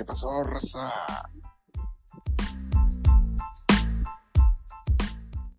¿Qué pasó, raza?